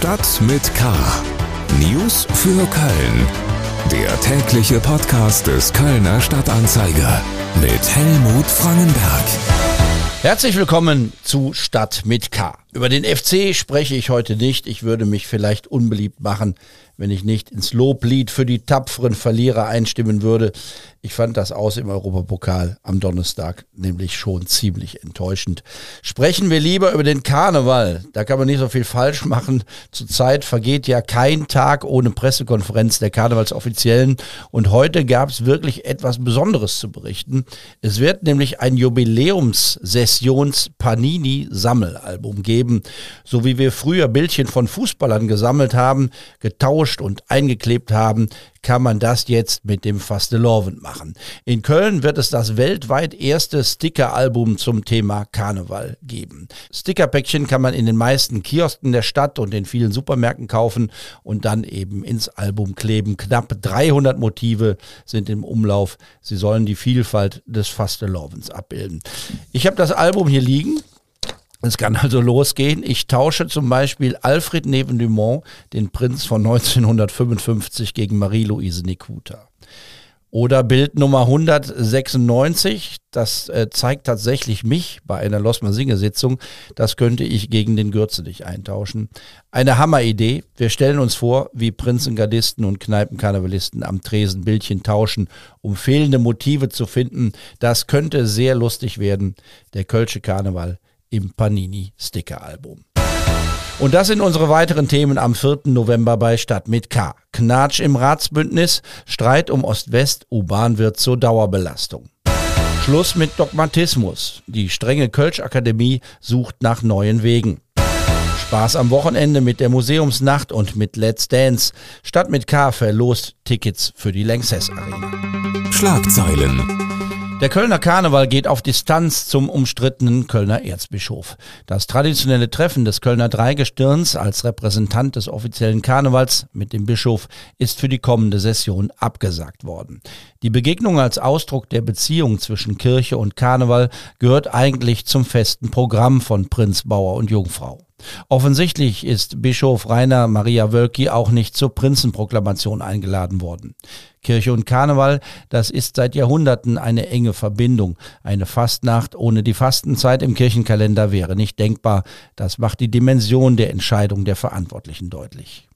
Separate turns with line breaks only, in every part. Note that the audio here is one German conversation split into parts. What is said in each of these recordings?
Stadt mit K. News für Köln. Der tägliche Podcast des Kölner Stadtanzeiger mit Helmut Frangenberg.
Herzlich willkommen zu Stadt mit K. Über den FC spreche ich heute nicht. Ich würde mich vielleicht unbeliebt machen, wenn ich nicht ins Loblied für die tapferen Verlierer einstimmen würde. Ich fand das aus im Europapokal am Donnerstag nämlich schon ziemlich enttäuschend. Sprechen wir lieber über den Karneval. Da kann man nicht so viel falsch machen. Zurzeit vergeht ja kein Tag ohne Pressekonferenz der Karnevalsoffiziellen. Und heute gab es wirklich etwas Besonderes zu berichten. Es wird nämlich ein Jubiläums-Sessions-Panini-Sammelalbum geben. So wie wir früher Bildchen von Fußballern gesammelt haben, getauscht und eingeklebt haben, kann man das jetzt mit dem Fastelovend machen. In Köln wird es das weltweit erste Sticker-Album zum Thema Karneval geben. Stickerpäckchen kann man in den meisten Kiosken der Stadt und in vielen Supermärkten kaufen und dann eben ins Album kleben. Knapp 300 Motive sind im Umlauf. Sie sollen die Vielfalt des Fastelovens abbilden. Ich habe das Album hier liegen. Es kann also losgehen. Ich tausche zum Beispiel Alfred Neven Dumont, den Prinz von 1955, gegen Marie-Louise Nikuta. Oder Bild Nummer 196, das äh, zeigt tatsächlich mich bei einer Losmer Singer-Sitzung. Das könnte ich gegen den Gürzenich eintauschen. Eine Hammeridee. Wir stellen uns vor, wie Prinzengardisten und Kneipenkarnevalisten am Tresen Bildchen tauschen, um fehlende Motive zu finden. Das könnte sehr lustig werden. Der Kölsche Karneval im Panini Sticker Album. Und das sind unsere weiteren Themen am 4. November bei Stadt mit K. Knatsch im Ratsbündnis, Streit um Ost-West, U-Bahn wird zur Dauerbelastung. Schluss mit Dogmatismus. Die strenge Kölsch-Akademie sucht nach neuen Wegen. Spaß am Wochenende mit der Museumsnacht und mit Let's Dance. Stadt mit K verlost Tickets für die Lanxess Arena.
Schlagzeilen.
Der Kölner Karneval geht auf Distanz zum umstrittenen Kölner Erzbischof. Das traditionelle Treffen des Kölner Dreigestirns als Repräsentant des offiziellen Karnevals mit dem Bischof ist für die kommende Session abgesagt worden. Die Begegnung als Ausdruck der Beziehung zwischen Kirche und Karneval gehört eigentlich zum festen Programm von Prinz Bauer und Jungfrau. Offensichtlich ist Bischof Rainer Maria Wölki auch nicht zur Prinzenproklamation eingeladen worden. Kirche und Karneval, das ist seit Jahrhunderten eine enge Verbindung. Eine Fastnacht ohne die Fastenzeit im Kirchenkalender wäre nicht denkbar. Das macht die Dimension der Entscheidung der Verantwortlichen deutlich.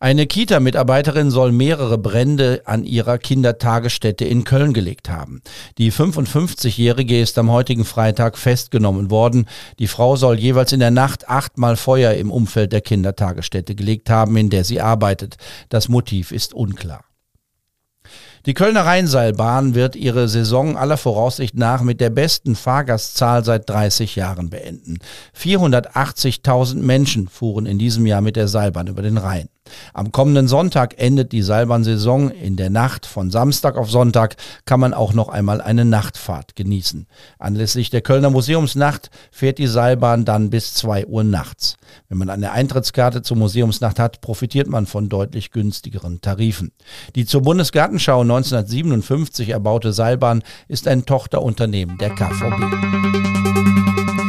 Eine Kita-Mitarbeiterin soll mehrere Brände an ihrer Kindertagesstätte in Köln gelegt haben. Die 55-Jährige ist am heutigen Freitag festgenommen worden. Die Frau soll jeweils in der Nacht achtmal Feuer im Umfeld der Kindertagesstätte gelegt haben, in der sie arbeitet. Das Motiv ist unklar. Die Kölner Rheinseilbahn wird ihre Saison aller Voraussicht nach mit der besten Fahrgastzahl seit 30 Jahren beenden. 480.000 Menschen fuhren in diesem Jahr mit der Seilbahn über den Rhein. Am kommenden Sonntag endet die Seilbahnsaison. In der Nacht von Samstag auf Sonntag kann man auch noch einmal eine Nachtfahrt genießen. Anlässlich der Kölner Museumsnacht fährt die Seilbahn dann bis 2 Uhr nachts. Wenn man eine Eintrittskarte zur Museumsnacht hat, profitiert man von deutlich günstigeren Tarifen. Die zur Bundesgartenschau 1957 erbaute Seilbahn ist ein Tochterunternehmen der KVB.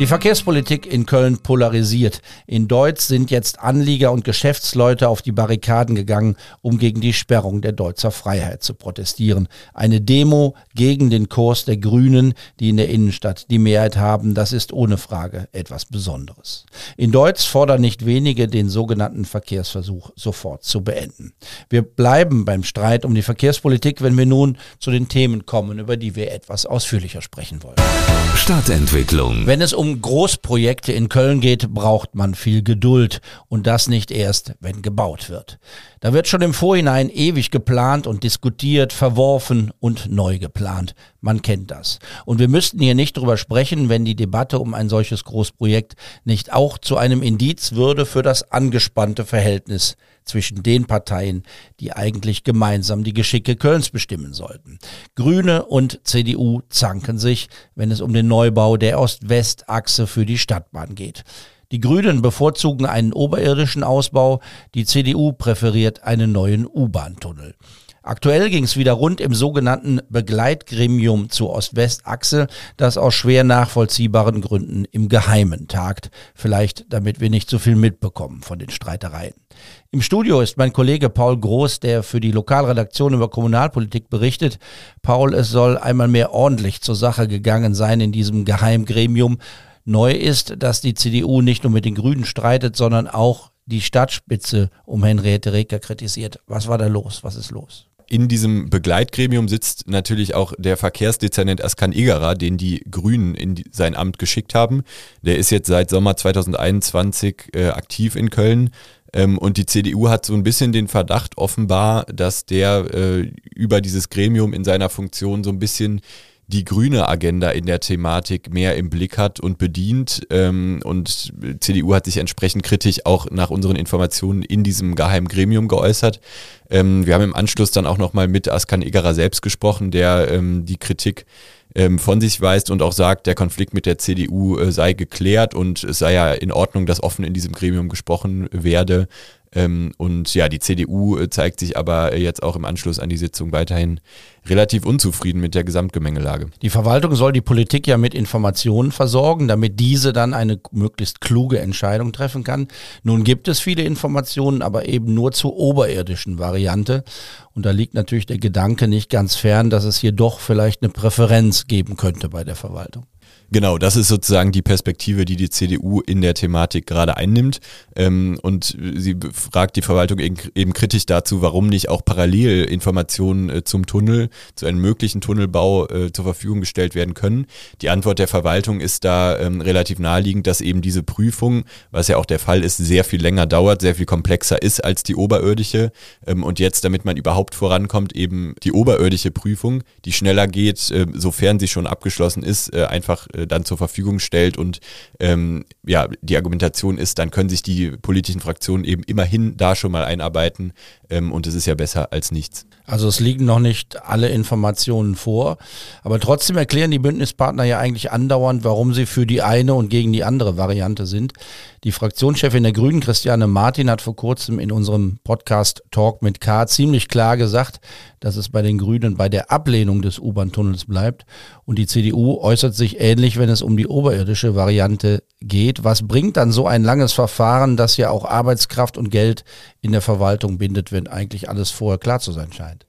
Die Verkehrspolitik in Köln polarisiert. In Deutsch sind jetzt Anlieger und Geschäftsleute auf die Barrikaden gegangen, um gegen die Sperrung der Deutzer Freiheit zu protestieren. Eine Demo gegen den Kurs der Grünen, die in der Innenstadt die Mehrheit haben, das ist ohne Frage etwas Besonderes. In Deutsch fordern nicht wenige, den sogenannten Verkehrsversuch sofort zu beenden. Wir bleiben beim Streit um die Verkehrspolitik, wenn wir nun zu den Themen kommen, über die wir etwas ausführlicher sprechen wollen.
Stadtentwicklung.
Wenn es um Großprojekte in Köln geht, braucht man viel Geduld und das nicht erst, wenn gebaut wird. Da wird schon im Vorhinein ewig geplant und diskutiert, verworfen und neu geplant. Man kennt das. Und wir müssten hier nicht drüber sprechen, wenn die Debatte um ein solches Großprojekt nicht auch zu einem Indiz würde für das angespannte Verhältnis zwischen den Parteien, die eigentlich gemeinsam die Geschicke Kölns bestimmen sollten. Grüne und CDU zanken sich, wenn es um den Neubau der Ost-West-Achse für die Stadtbahn geht. Die Grünen bevorzugen einen oberirdischen Ausbau, die CDU präferiert einen neuen U-Bahn-Tunnel. Aktuell ging es wieder rund im sogenannten Begleitgremium zur Ost-West-Achse, das aus schwer nachvollziehbaren Gründen im Geheimen tagt. Vielleicht damit wir nicht so viel mitbekommen von den Streitereien. Im Studio ist mein Kollege Paul Groß, der für die Lokalredaktion über Kommunalpolitik berichtet. Paul, es soll einmal mehr ordentlich zur Sache gegangen sein in diesem Geheimgremium. Neu ist, dass die CDU nicht nur mit den Grünen streitet, sondern auch die Stadtspitze um Henriette Reker kritisiert. Was war da los? Was ist los?
in diesem Begleitgremium sitzt natürlich auch der Verkehrsdezernent Askan Egerer, den die Grünen in sein Amt geschickt haben. Der ist jetzt seit Sommer 2021 äh, aktiv in Köln. Ähm, und die CDU hat so ein bisschen den Verdacht offenbar, dass der äh, über dieses Gremium in seiner Funktion so ein bisschen die grüne Agenda in der Thematik mehr im Blick hat und bedient. Ähm, und CDU hat sich entsprechend kritisch auch nach unseren Informationen in diesem geheimen Gremium geäußert. Ähm, wir haben im Anschluss dann auch nochmal mit Askan Egerer selbst gesprochen, der ähm, die Kritik ähm, von sich weist und auch sagt, der Konflikt mit der CDU äh, sei geklärt und es sei ja in Ordnung, dass offen in diesem Gremium gesprochen werde. Ähm, und ja, die CDU äh, zeigt sich aber jetzt auch im Anschluss an die Sitzung weiterhin relativ unzufrieden mit der Gesamtgemengelage.
Die Verwaltung soll die Politik ja mit Informationen versorgen, damit diese dann eine möglichst kluge Entscheidung treffen kann. Nun gibt es viele Informationen, aber eben nur zur oberirdischen Variante. Und da liegt natürlich der Gedanke nicht ganz fern, dass es hier doch vielleicht eine Präferenz geben könnte bei der Verwaltung.
Genau, das ist sozusagen die Perspektive, die die CDU in der Thematik gerade einnimmt. Ähm, und sie fragt die Verwaltung eben, kritisch dazu, warum nicht auch parallel Informationen äh, zum Tunnel, zu einem möglichen Tunnelbau äh, zur Verfügung gestellt werden können. Die Antwort der Verwaltung ist da ähm, relativ naheliegend, dass eben diese Prüfung, was ja auch der Fall ist, sehr viel länger dauert, sehr viel komplexer ist als die oberirdische. Ähm, und jetzt, damit man überhaupt vorankommt, eben die oberirdische Prüfung, die schneller geht, äh, sofern sie schon abgeschlossen ist, äh, einfach äh, dann zur Verfügung stellt. Und ähm, ja, die Argumentation ist, dann können sich die politischen Fraktionen eben immerhin da schon mal einarbeiten. Ähm, und es ist ja besser als nichts.
Also es liegen noch nicht alle Informationen vor. Aber trotzdem erklären die Bündnispartner ja eigentlich andauernd, warum sie für die eine und gegen die andere Variante sind. Die Fraktionschefin der Grünen, Christiane Martin, hat vor kurzem in unserem Podcast Talk mit K ziemlich klar gesagt, dass es bei den Grünen bei der Ablehnung des U-Bahn-Tunnels bleibt. Und die CDU äußert sich ähnlich, wenn es um die oberirdische Variante geht. Was bringt dann so ein langes Verfahren, das ja auch Arbeitskraft und Geld in der Verwaltung bindet, wenn eigentlich alles vorher klar zu sein scheint?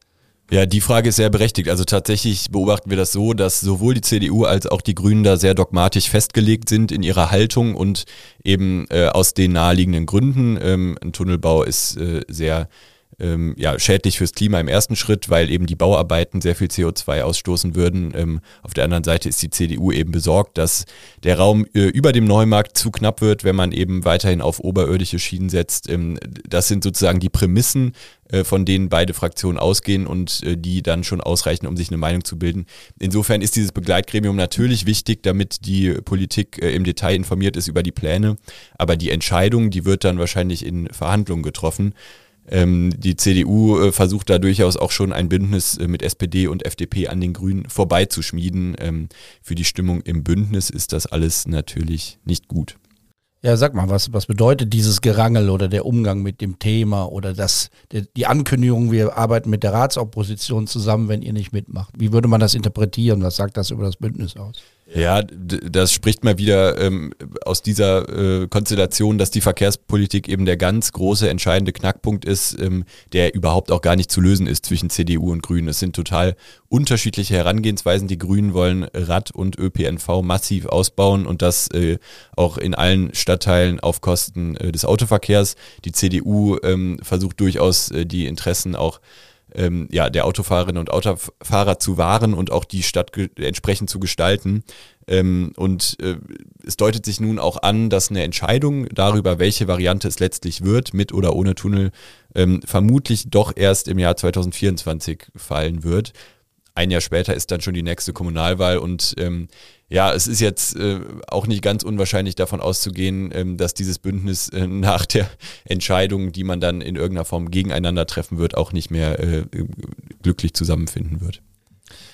Ja, die Frage ist sehr berechtigt. Also tatsächlich beobachten wir das so, dass sowohl die CDU als auch die Grünen da sehr dogmatisch festgelegt sind in ihrer Haltung und eben äh, aus den naheliegenden Gründen. Ähm, ein Tunnelbau ist äh, sehr ähm, ja, schädlich fürs Klima im ersten Schritt, weil eben die Bauarbeiten sehr viel CO2 ausstoßen würden. Ähm, auf der anderen Seite ist die CDU eben besorgt, dass der Raum äh, über dem Neumarkt zu knapp wird, wenn man eben weiterhin auf oberirdische Schienen setzt. Ähm, das sind sozusagen die Prämissen, äh, von denen beide Fraktionen ausgehen und äh, die dann schon ausreichen, um sich eine Meinung zu bilden. Insofern ist dieses Begleitgremium natürlich wichtig, damit die Politik äh, im Detail informiert ist über die Pläne. Aber die Entscheidung, die wird dann wahrscheinlich in Verhandlungen getroffen. Ähm, die CDU äh, versucht da durchaus auch schon ein Bündnis äh, mit SPD und FDP an den Grünen vorbeizuschmieden. Ähm, für die Stimmung im Bündnis ist das alles natürlich nicht gut.
Ja, sag mal, was, was bedeutet dieses Gerangel oder der Umgang mit dem Thema oder das, die Ankündigung, wir arbeiten mit der Ratsopposition zusammen, wenn ihr nicht mitmacht? Wie würde man das interpretieren? Was sagt das über das Bündnis aus?
Ja, das spricht mal wieder ähm, aus dieser äh, Konstellation, dass die Verkehrspolitik eben der ganz große, entscheidende Knackpunkt ist, ähm, der überhaupt auch gar nicht zu lösen ist zwischen CDU und Grünen. Es sind total unterschiedliche Herangehensweisen. Die Grünen wollen Rad- und ÖPNV massiv ausbauen und das äh, auch in allen Stadtteilen auf Kosten äh, des Autoverkehrs. Die CDU ähm, versucht durchaus äh, die Interessen auch ähm, ja, der Autofahrerinnen und Autofahrer zu wahren und auch die Stadt entsprechend zu gestalten. Ähm, und äh, es deutet sich nun auch an, dass eine Entscheidung darüber, welche Variante es letztlich wird, mit oder ohne Tunnel, ähm, vermutlich doch erst im Jahr 2024 fallen wird. Ein Jahr später ist dann schon die nächste Kommunalwahl und ähm, ja, es ist jetzt äh, auch nicht ganz unwahrscheinlich davon auszugehen, ähm, dass dieses Bündnis äh, nach der Entscheidung, die man dann in irgendeiner Form gegeneinander treffen wird, auch nicht mehr äh, glücklich zusammenfinden wird.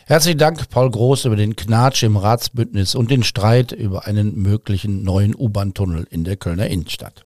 Herzlichen Dank, Paul Groß, über den Knatsch im Ratsbündnis und den Streit über einen möglichen neuen U-Bahn-Tunnel in der Kölner Innenstadt.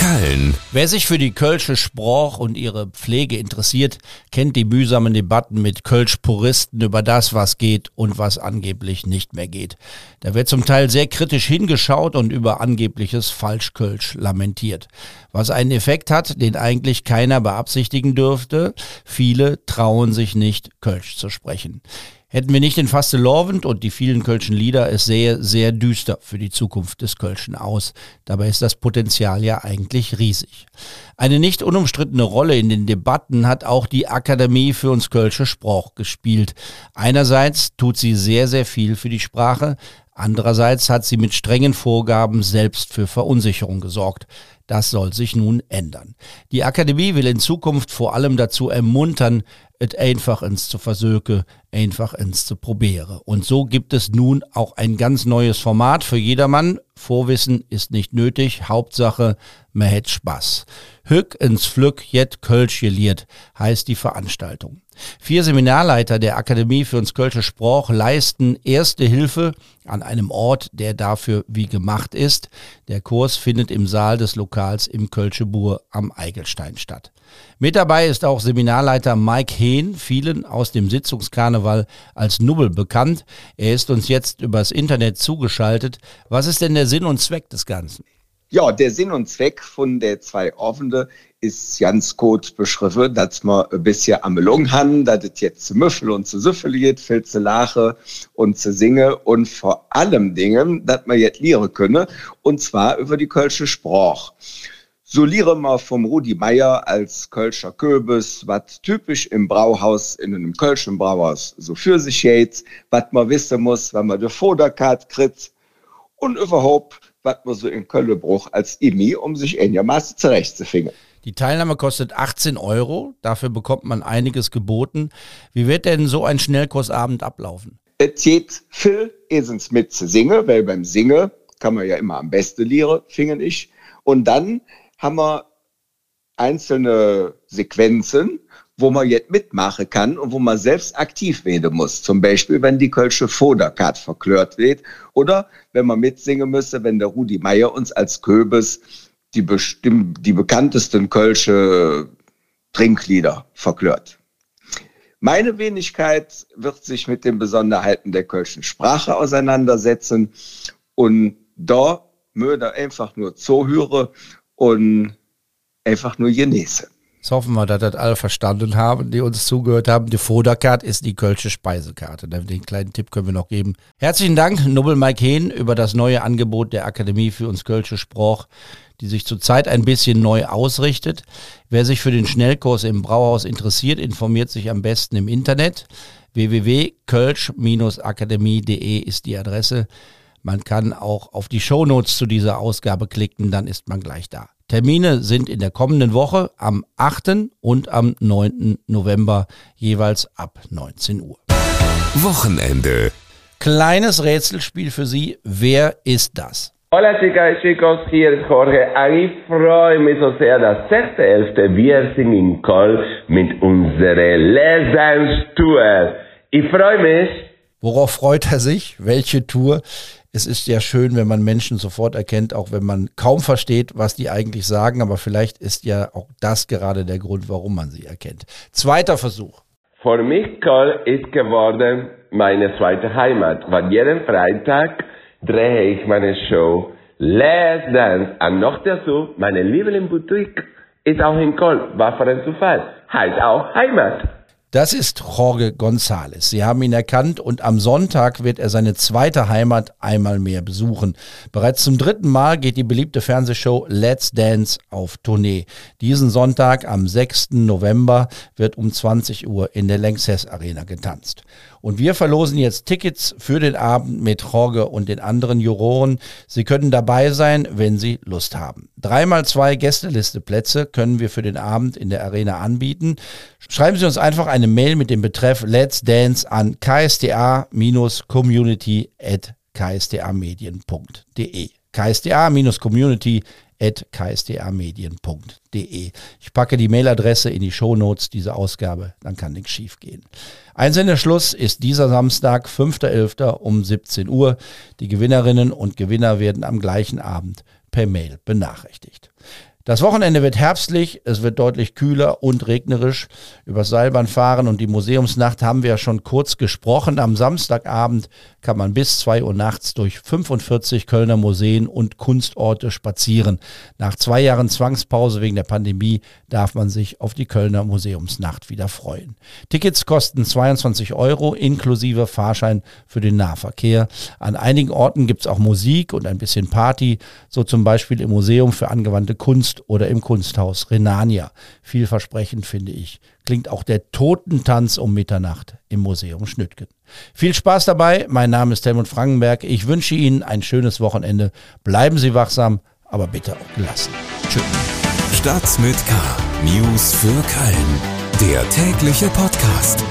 Köln.
Wer sich für die Kölsche Sprach und ihre Pflege interessiert, kennt die mühsamen Debatten mit Kölsch-Puristen über das, was geht und was angeblich nicht mehr geht. Da wird zum Teil sehr kritisch hingeschaut und über angebliches Falschkölsch lamentiert. Was einen Effekt hat, den eigentlich keiner beabsichtigen dürfte. Viele trauen sich nicht, Kölsch zu sprechen. Hätten wir nicht den Faste Lorwend und die vielen Kölschen Lieder, es sähe sehr düster für die Zukunft des Kölschen aus. Dabei ist das Potenzial ja eigentlich riesig. Eine nicht unumstrittene Rolle in den Debatten hat auch die Akademie für uns Kölsche Sprach gespielt. Einerseits tut sie sehr, sehr viel für die Sprache, andererseits hat sie mit strengen Vorgaben selbst für Verunsicherung gesorgt. Das soll sich nun ändern. Die Akademie will in Zukunft vor allem dazu ermuntern, es einfach ins zu versöke, einfach ins zu probiere. Und so gibt es nun auch ein ganz neues Format für jedermann. Vorwissen ist nicht nötig, Hauptsache, man hätt Spaß. Hück ins Flück jet Kölsch geliert, heißt die Veranstaltung. Vier Seminarleiter der Akademie für uns Kölsche Sprach leisten erste Hilfe an einem Ort, der dafür wie gemacht ist. Der Kurs findet im Saal des Lokals im Kölsche Bur am Eigelstein statt. Mit dabei ist auch Seminarleiter Mike Hehn, vielen aus dem Sitzungskarneval als Nubbel bekannt. Er ist uns jetzt übers Internet zugeschaltet. Was ist denn der Sinn und Zweck des Ganzen?
Ja, der Sinn und Zweck von der zwei Offene ist ganz gut beschrieben, dass wir ein bisschen am Lung haben, dass es jetzt zu Müffel und zu Süffel geht, viel zu lache und zu singe und vor allem Dingen, dass wir jetzt lieren können, und zwar über die Kölsche Sprach. So lieren wir vom Rudi Meier als Kölscher Köbis, was typisch im Brauhaus, in einem Kölschen Brauhaus so für sich geht, was man wissen muss, wenn man die Vorderkarte kriegt und überhaupt was man so in Köllebruch als Imi, um sich einigermaßen zurechtzufinden.
Die Teilnahme kostet 18 Euro, dafür bekommt man einiges geboten. Wie wird denn so ein Schnellkursabend ablaufen?
Es geht viel erstens mit zu singen, weil beim Singen kann man ja immer am besten lieren, finde ich. Und dann haben wir einzelne Sequenzen, wo man jetzt mitmachen kann und wo man selbst aktiv werden muss. Zum Beispiel, wenn die Kölsche Foderkart verklört wird oder wenn man mitsingen müsse, wenn der Rudi Meier uns als Köbes die, die bekanntesten Kölsche Trinklieder verklört. Meine Wenigkeit wird sich mit den Besonderheiten der Kölschen Sprache auseinandersetzen und da möchte einfach nur zuhören und einfach nur genießen.
Jetzt hoffen wir, dass das alle verstanden haben, die uns zugehört haben. Die Foderkarte ist die Kölsche Speisekarte. Den kleinen Tipp können wir noch geben. Herzlichen Dank, Nobel Mike Hehn, über das neue Angebot der Akademie für uns Kölsche Sprach, die sich zurzeit ein bisschen neu ausrichtet. Wer sich für den Schnellkurs im Brauhaus interessiert, informiert sich am besten im Internet. www.kölsch-akademie.de ist die Adresse. Man kann auch auf die Shownotes zu dieser Ausgabe klicken, dann ist man gleich da. Termine sind in der kommenden Woche am 8. und am 9. November jeweils ab 19 Uhr.
Wochenende.
Kleines Rätselspiel für Sie. Wer ist das?
Hola chicas y chicos, hier ist Jorge. Ich freue mich so sehr, dass 6.11. wir sind in Köln mit unserer Lesenstour. Ich freue mich.
Worauf freut er sich? Welche Tour? Es ist ja schön, wenn man Menschen sofort erkennt, auch wenn man kaum versteht, was die eigentlich sagen, aber vielleicht ist ja auch das gerade der Grund, warum man sie erkennt. Zweiter Versuch.
Für mich Köln ist geworden meine zweite Heimat, weil jeden Freitag drehe ich meine Show Let's Dance und noch dazu meine Lieblingsboutique ist auch in Köln, war für ein Zufall, heißt auch Heimat.
Das ist Jorge González. Sie haben ihn erkannt und am Sonntag wird er seine zweite Heimat einmal mehr besuchen. Bereits zum dritten Mal geht die beliebte Fernsehshow Let's Dance auf Tournee. Diesen Sonntag am 6. November wird um 20 Uhr in der Lanxess Arena getanzt. Und wir verlosen jetzt Tickets für den Abend mit Jorge und den anderen Juroren. Sie können dabei sein, wenn Sie Lust haben. Dreimal zwei Gästelisteplätze können wir für den Abend in der Arena anbieten. Schreiben Sie uns einfach eine Mail mit dem Betreff Let's Dance an ksda-community at ksda-medien.de ksda-community at ksda-medien.de. Ich packe die Mailadresse in die Shownotes dieser Ausgabe, dann kann nichts schief gehen. Einsendeschluss ist dieser Samstag, 5.11. um 17 Uhr. Die Gewinnerinnen und Gewinner werden am gleichen Abend per Mail benachrichtigt. Das Wochenende wird herbstlich, es wird deutlich kühler und regnerisch. Über Seilbahnfahren und die Museumsnacht haben wir ja schon kurz gesprochen. Am Samstagabend kann man bis zwei Uhr nachts durch 45 Kölner Museen und Kunstorte spazieren. Nach zwei Jahren Zwangspause wegen der Pandemie darf man sich auf die Kölner Museumsnacht wieder freuen. Tickets kosten 22 Euro inklusive Fahrschein für den Nahverkehr. An einigen Orten gibt es auch Musik und ein bisschen Party, so zum Beispiel im Museum für angewandte Kunst oder im Kunsthaus Renania. Vielversprechend finde ich. Klingt auch der Totentanz um Mitternacht im Museum Schnüttgen. Viel Spaß dabei. Mein Name ist Helmut Frankenberg. Ich wünsche Ihnen ein schönes Wochenende. Bleiben Sie wachsam, aber bitte auch gelassen. Tschüss.
Stadt mit K. News für Köln. Der tägliche Podcast.